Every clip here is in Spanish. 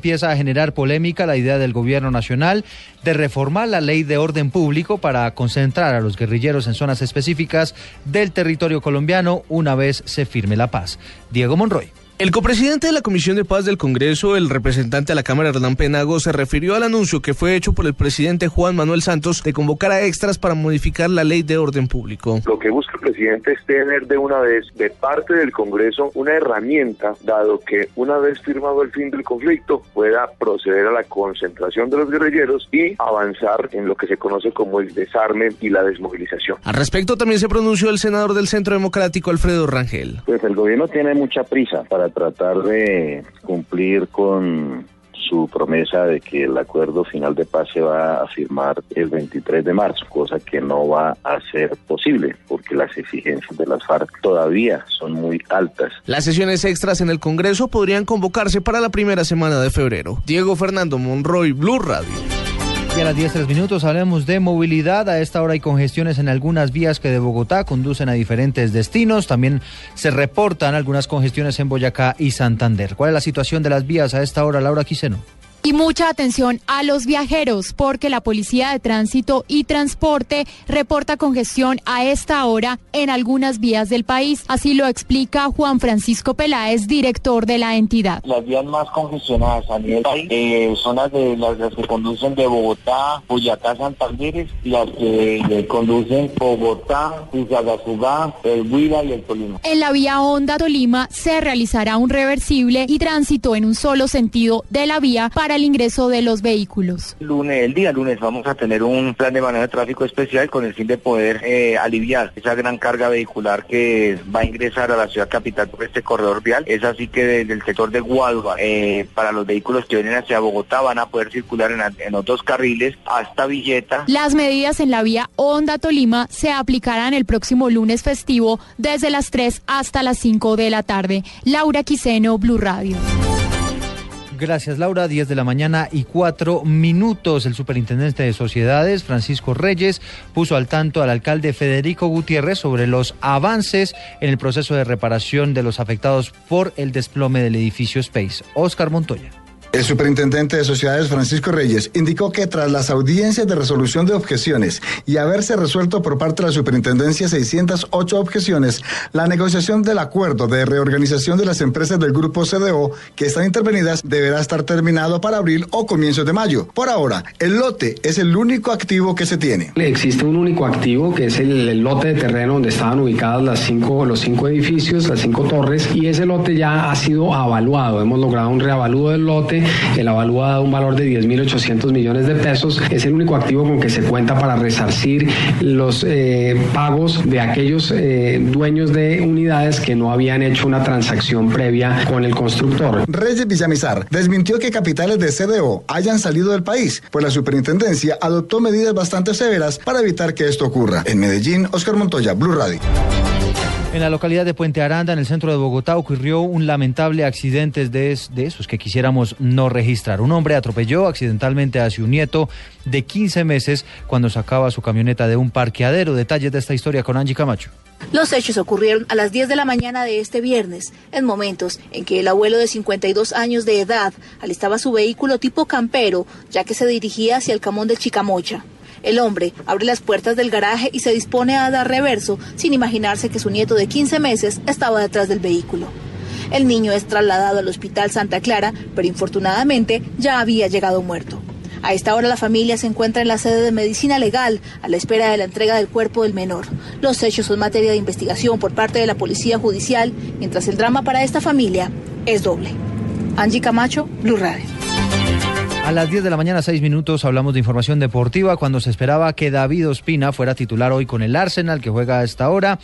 Empieza a generar polémica la idea del gobierno nacional de reformar la ley de orden público para concentrar a los guerrilleros en zonas específicas del territorio colombiano una vez se firme la paz. Diego Monroy. El copresidente de la Comisión de Paz del Congreso, el representante de la Cámara Hernán Penago, se refirió al anuncio que fue hecho por el presidente Juan Manuel Santos de convocar a extras para modificar la ley de orden público. Lo que busca el presidente es tener de una vez de parte del Congreso una herramienta, dado que una vez firmado el fin del conflicto pueda proceder a la concentración de los guerrilleros y avanzar en lo que se conoce como el desarme y la desmovilización. Al respecto también se pronunció el senador del Centro Democrático, Alfredo Rangel. Pues el gobierno tiene mucha prisa para tratar de cumplir con su promesa de que el acuerdo final de paz se va a firmar el 23 de marzo, cosa que no va a ser posible porque las exigencias de las FARC todavía son muy altas. Las sesiones extras en el Congreso podrían convocarse para la primera semana de febrero. Diego Fernando Monroy, Blue Radio. Y a las 10 minutos hablemos de movilidad. A esta hora hay congestiones en algunas vías que de Bogotá conducen a diferentes destinos. También se reportan algunas congestiones en Boyacá y Santander. ¿Cuál es la situación de las vías a esta hora, Laura Quiseno? Y mucha atención a los viajeros, porque la Policía de Tránsito y Transporte reporta congestión a esta hora en algunas vías del país. Así lo explica Juan Francisco Peláez, director de la entidad. Las vías más congestionadas a nivel país eh, son las, de, las, que conducen de Bogotá, Boyacá, Santander, las que eh, conducen Bogotá, Fusagasugá, el Huila y el Tolima. En la vía Honda Tolima se realizará un reversible y tránsito en un solo sentido de la vía para el ingreso de los vehículos. El lunes, el día lunes vamos a tener un plan de manejo de tráfico especial con el fin de poder eh, aliviar esa gran carga vehicular que va a ingresar a la ciudad capital por este corredor vial. Es así que desde el sector de Guadua, eh, para los vehículos que vienen hacia Bogotá van a poder circular en, en los dos carriles hasta Villeta. Las medidas en la vía Honda Tolima se aplicarán el próximo lunes festivo desde las 3 hasta las 5 de la tarde. Laura Quiseno, Blue Radio. Gracias, Laura. 10 de la mañana y cuatro minutos. El superintendente de sociedades, Francisco Reyes, puso al tanto al alcalde Federico Gutiérrez sobre los avances en el proceso de reparación de los afectados por el desplome del edificio Space. Oscar Montoya. El superintendente de sociedades Francisco Reyes indicó que tras las audiencias de resolución de objeciones y haberse resuelto por parte de la superintendencia 608 objeciones, la negociación del acuerdo de reorganización de las empresas del grupo CDO que están intervenidas deberá estar terminado para abril o comienzos de mayo. Por ahora, el lote es el único activo que se tiene. Existe un único activo que es el, lote de terreno donde estaban ubicadas las cinco, los cinco edificios, las cinco torres y ese lote ya ha sido avaluado. Hemos logrado un reavalúo del lote el avalúo ha dado un valor de 10.800 millones de pesos. Es el único activo con que se cuenta para resarcir los eh, pagos de aquellos eh, dueños de unidades que no habían hecho una transacción previa con el constructor. Reyes Villamizar desmintió que capitales de CDO hayan salido del país, pues la superintendencia adoptó medidas bastante severas para evitar que esto ocurra. En Medellín, Oscar Montoya, Blue Radio. En la localidad de Puente Aranda, en el centro de Bogotá, ocurrió un lamentable accidente de, esos que quisiéramos no registrar. Un hombre atropelló accidentalmente a su nieto de 15 meses cuando sacaba su camioneta de un parqueadero. Detalles de esta historia con Angie Camacho. Los hechos ocurrieron a las 10 de la mañana de este viernes, en momentos en que el abuelo de 52 años de edad alistaba su vehículo tipo campero, ya que se dirigía hacia el camón de Chicamocha. El hombre abre las puertas del garaje y se dispone a dar reverso sin imaginarse que su nieto de 15 meses estaba detrás del vehículo. El niño es trasladado al hospital Santa Clara, pero infortunadamente ya había llegado muerto. A esta hora la familia se encuentra en la sede de medicina legal a la espera de la entrega del cuerpo del menor. Los hechos son materia de investigación por parte de la Policía Judicial, mientras el drama para esta familia es doble. Angie Camacho, Blue Radio. A las 10 de la mañana, 6 minutos, hablamos de información deportiva. Cuando se esperaba que David Ospina fuera titular hoy con el Arsenal, que juega a esta hora,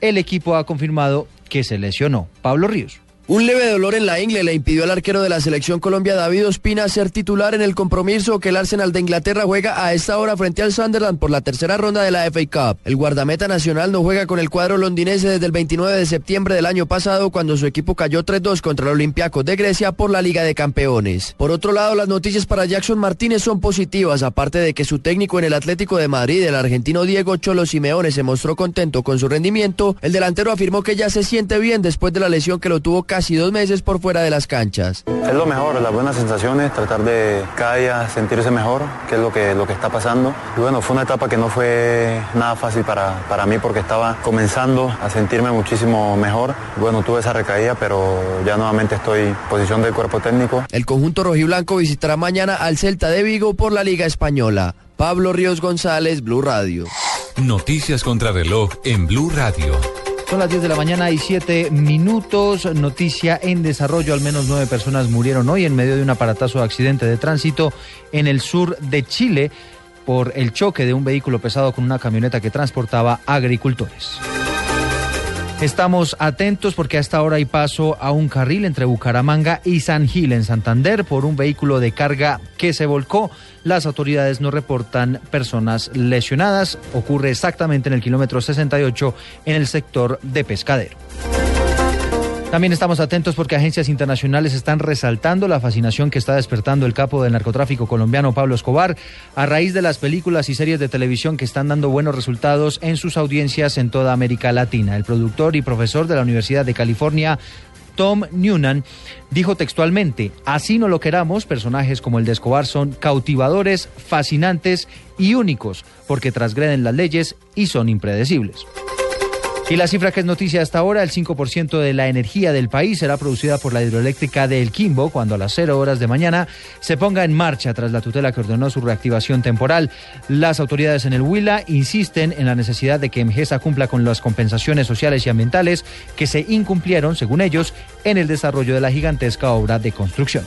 el equipo ha confirmado que se lesionó. Pablo Ríos. Un leve dolor en la ingle le impidió al arquero de la selección Colombia David Ospina ser titular en el compromiso que el Arsenal de Inglaterra juega a esta hora frente al Sunderland por la tercera ronda de la FA Cup. El guardameta nacional no juega con el cuadro londinense desde el 29 de septiembre del año pasado cuando su equipo cayó 3-2 contra el Olympiacos de Grecia por la Liga de Campeones. Por otro lado, las noticias para Jackson Martínez son positivas, aparte de que su técnico en el Atlético de Madrid, el argentino Diego Cholo Simeone, se mostró contento con su rendimiento. El delantero afirmó que ya se siente bien después de la lesión que lo tuvo casi dos meses por fuera de las canchas. Es lo mejor, las buenas sensaciones, tratar de cada día sentirse mejor, que es lo que, lo que está pasando. Y bueno, fue una etapa que no fue nada fácil para, para mí porque estaba comenzando a sentirme muchísimo mejor. Bueno, tuve esa recaída, pero ya nuevamente estoy en posición del cuerpo técnico. El conjunto rojiblanco visitará mañana al Celta de Vigo por la Liga Española. Pablo Ríos González, Blue Radio. Noticias contra reloj en Blue Radio. Son las 10 de la mañana y 7 minutos. Noticia en desarrollo. Al menos nueve personas murieron hoy en medio de un aparatazo accidente de tránsito en el sur de Chile por el choque de un vehículo pesado con una camioneta que transportaba agricultores. Estamos atentos porque a esta hora hay paso a un carril entre Bucaramanga y San Gil en Santander por un vehículo de carga que se volcó. Las autoridades no reportan personas lesionadas. Ocurre exactamente en el kilómetro 68 en el sector de Pescadero. También estamos atentos porque agencias internacionales están resaltando la fascinación que está despertando el capo del narcotráfico colombiano Pablo Escobar a raíz de las películas y series de televisión que están dando buenos resultados en sus audiencias en toda América Latina. El productor y profesor de la Universidad de California, Tom Noonan dijo textualmente, así no lo queramos, personajes como el de Escobar son cautivadores, fascinantes y únicos, porque transgreden las leyes y son impredecibles. Y la cifra que es noticia hasta ahora, el 5% de la energía del país será producida por la hidroeléctrica de El Quimbo cuando a las 0 horas de mañana se ponga en marcha tras la tutela que ordenó su reactivación temporal. Las autoridades en el Huila insisten en la necesidad de que EMGESA cumpla con las compensaciones sociales y ambientales que se incumplieron, según ellos, en el desarrollo de la gigantesca obra de construcción.